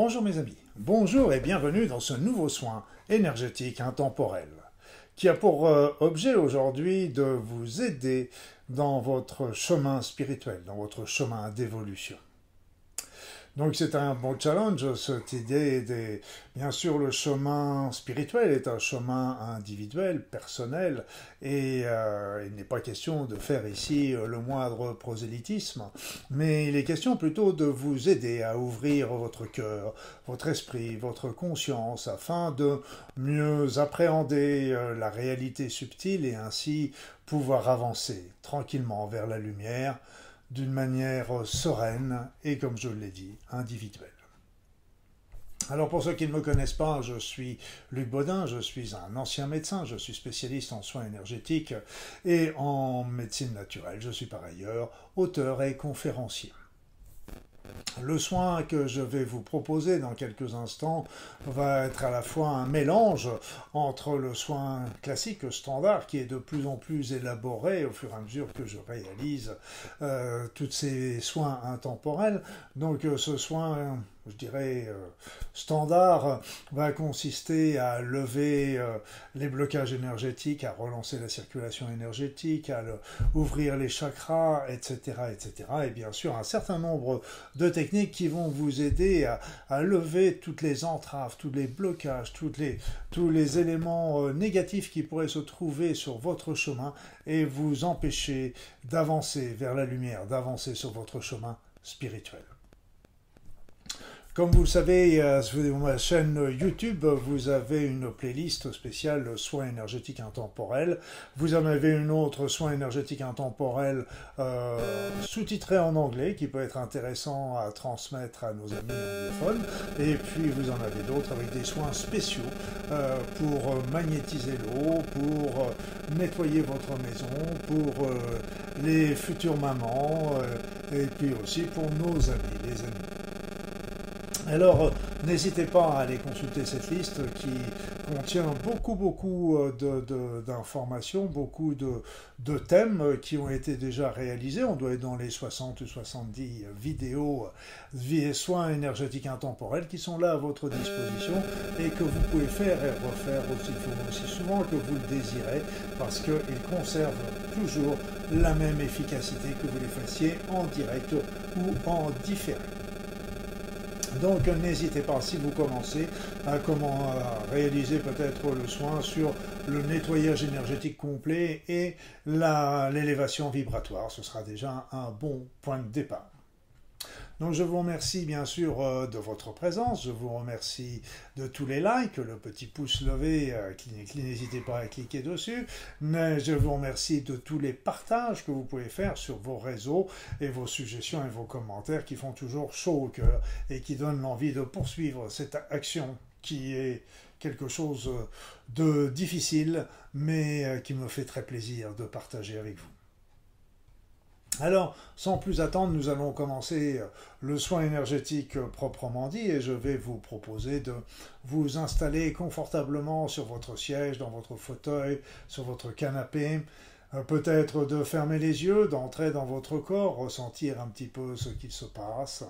Bonjour mes amis, bonjour et bienvenue dans ce nouveau soin énergétique intemporel qui a pour euh, objet aujourd'hui de vous aider dans votre chemin spirituel, dans votre chemin d'évolution. Donc c'est un bon challenge, cette idée des... Bien sûr, le chemin spirituel est un chemin individuel, personnel, et euh, il n'est pas question de faire ici le moindre prosélytisme, mais il est question plutôt de vous aider à ouvrir votre cœur, votre esprit, votre conscience, afin de mieux appréhender euh, la réalité subtile et ainsi pouvoir avancer tranquillement vers la lumière, d'une manière sereine et, comme je l'ai dit, individuelle. Alors pour ceux qui ne me connaissent pas, je suis Luc Baudin, je suis un ancien médecin, je suis spécialiste en soins énergétiques et en médecine naturelle. Je suis par ailleurs auteur et conférencier. Le soin que je vais vous proposer dans quelques instants va être à la fois un mélange entre le soin classique standard qui est de plus en plus élaboré au fur et à mesure que je réalise euh, tous ces soins intemporels. Donc euh, ce soin je dirais, euh, standard va consister à lever euh, les blocages énergétiques, à relancer la circulation énergétique, à ouvrir les chakras, etc., etc. Et bien sûr, un certain nombre de techniques qui vont vous aider à, lever toutes les entraves, tous les blocages, toutes les, tous les éléments euh, négatifs qui pourraient se trouver sur votre chemin et vous empêcher d'avancer vers la lumière, d'avancer sur votre chemin spirituel. Comme vous le savez, euh, sur ma chaîne YouTube, vous avez une playlist spéciale soins énergétiques intemporels. Vous en avez une autre soins énergétiques intemporels euh, sous-titrée en anglais qui peut être intéressant à transmettre à nos amis anglophones. Et puis vous en avez d'autres avec des soins spéciaux euh, pour magnétiser l'eau, pour nettoyer votre maison, pour les futures mamans et puis aussi pour nos amis, les amis. Alors, euh, n'hésitez pas à aller consulter cette liste qui contient beaucoup, beaucoup euh, d'informations, beaucoup de, thèmes qui ont été déjà réalisés. On doit être dans les 60 ou 70 vidéos vie soins énergétiques intemporels qui sont là à votre disposition et que vous pouvez faire et refaire aussi, aussi souvent que vous le désirez parce qu'ils conservent toujours la même efficacité que vous les fassiez en direct ou en différé. Donc n'hésitez pas, si vous commencez, à, comment, réaliser peut-être le soin sur le nettoyage énergétique complet et l'élévation vibratoire. Ce sera déjà un bon point de départ. Donc je vous remercie bien sûr euh, de votre présence, je vous remercie de tous les likes, le petit pouce levé, euh, n'hésitez pas à cliquer dessus, mais je vous remercie de tous les partages que vous pouvez faire sur vos réseaux et vos suggestions et vos commentaires qui font toujours chaud au cœur et qui donnent l'envie de poursuivre cette action qui est quelque chose de difficile, mais euh, qui me fait très plaisir de partager avec vous. Alors, sans plus attendre, nous allons commencer le soin énergétique proprement dit et je vais vous proposer de vous installer confortablement sur votre siège, dans votre fauteuil, sur votre canapé, euh, peut-être de fermer les yeux, d'entrer dans votre corps, ressentir un petit peu ce qui se passe,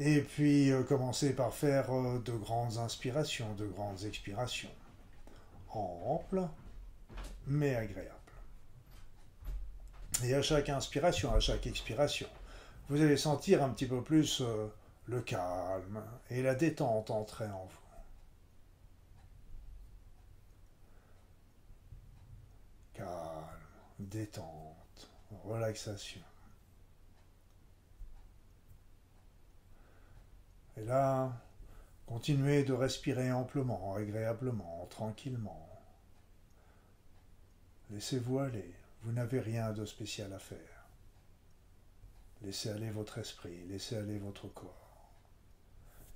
et puis euh, commencer par faire euh, de grandes inspirations, de grandes expirations, amples mais agréables. Et à chaque inspiration, à chaque expiration, vous allez sentir un petit peu plus euh, le calme et la détente entrer en vous. Calme, détente, relaxation. Et là, continuez de respirer amplement, agréablement, tranquillement. Laissez-vous aller. Vous n'avez rien de spécial à faire. Laissez aller votre esprit, laissez aller votre corps.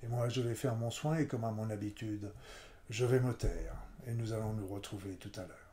Et moi, je vais faire mon soin et comme à mon habitude, je vais me taire et nous allons nous retrouver tout à l'heure.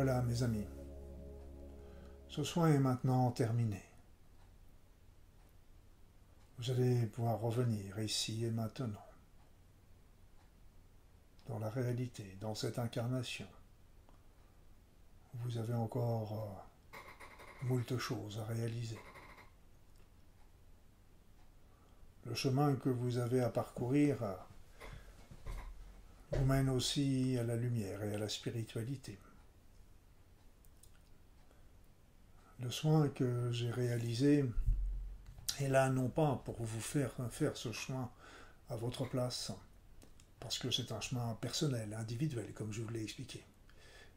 Voilà, mes amis. Ce soin est maintenant terminé. Vous allez pouvoir revenir ici et maintenant, dans la réalité, dans cette incarnation. Vous avez encore euh, moult choses à réaliser. Le chemin que vous avez à parcourir euh, vous mène aussi à la lumière et à la spiritualité. Le soin que j'ai réalisé est là non pas pour vous faire faire ce chemin à votre place, parce que c'est un chemin personnel, individuel, comme je vous l'ai expliqué,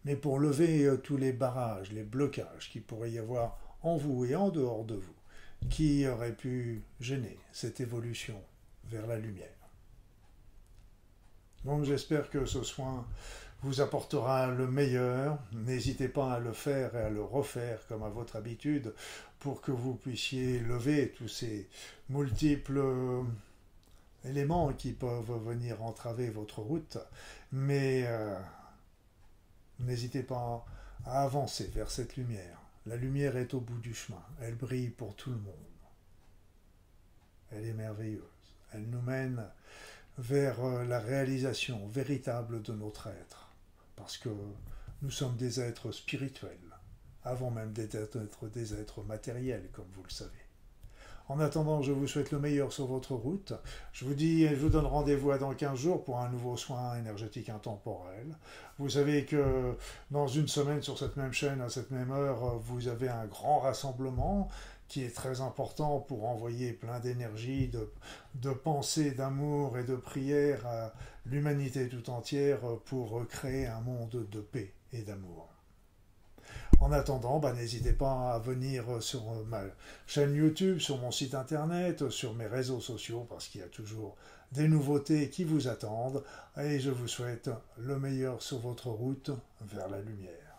mais pour lever euh, tous les barrages, les blocages qui pourrait y avoir en vous et en dehors de vous, qui auraient pu gêner cette évolution vers la lumière. Donc j'espère que ce soin vous apportera le meilleur. N'hésitez pas à le faire et à le refaire comme à votre habitude pour que vous puissiez lever tous ces multiples euh, éléments qui peuvent venir entraver votre route. Mais euh, n'hésitez pas à avancer vers cette lumière. La lumière est au bout du chemin. Elle brille pour tout le monde. Elle est merveilleuse. Elle nous mène vers euh, la réalisation véritable de notre être. Parce que nous sommes des êtres spirituels, avant même d'être des êtres matériels, comme vous le savez. En attendant, je vous souhaite le meilleur sur votre route. Je vous dis, je vous donne rendez-vous dans 15 jours pour un nouveau soin énergétique intemporel. Vous savez que dans une semaine sur cette même chaîne, à cette même heure, vous avez un grand rassemblement qui est très important pour envoyer plein d'énergie, de, de pensée, d'amour et de prière à l'humanité tout entière pour créer un monde de paix et d'amour. En attendant, bah, n'hésitez pas à venir sur ma chaîne YouTube, sur mon site internet, sur mes réseaux sociaux, parce qu'il y a toujours des nouveautés qui vous attendent, et je vous souhaite le meilleur sur votre route vers la lumière.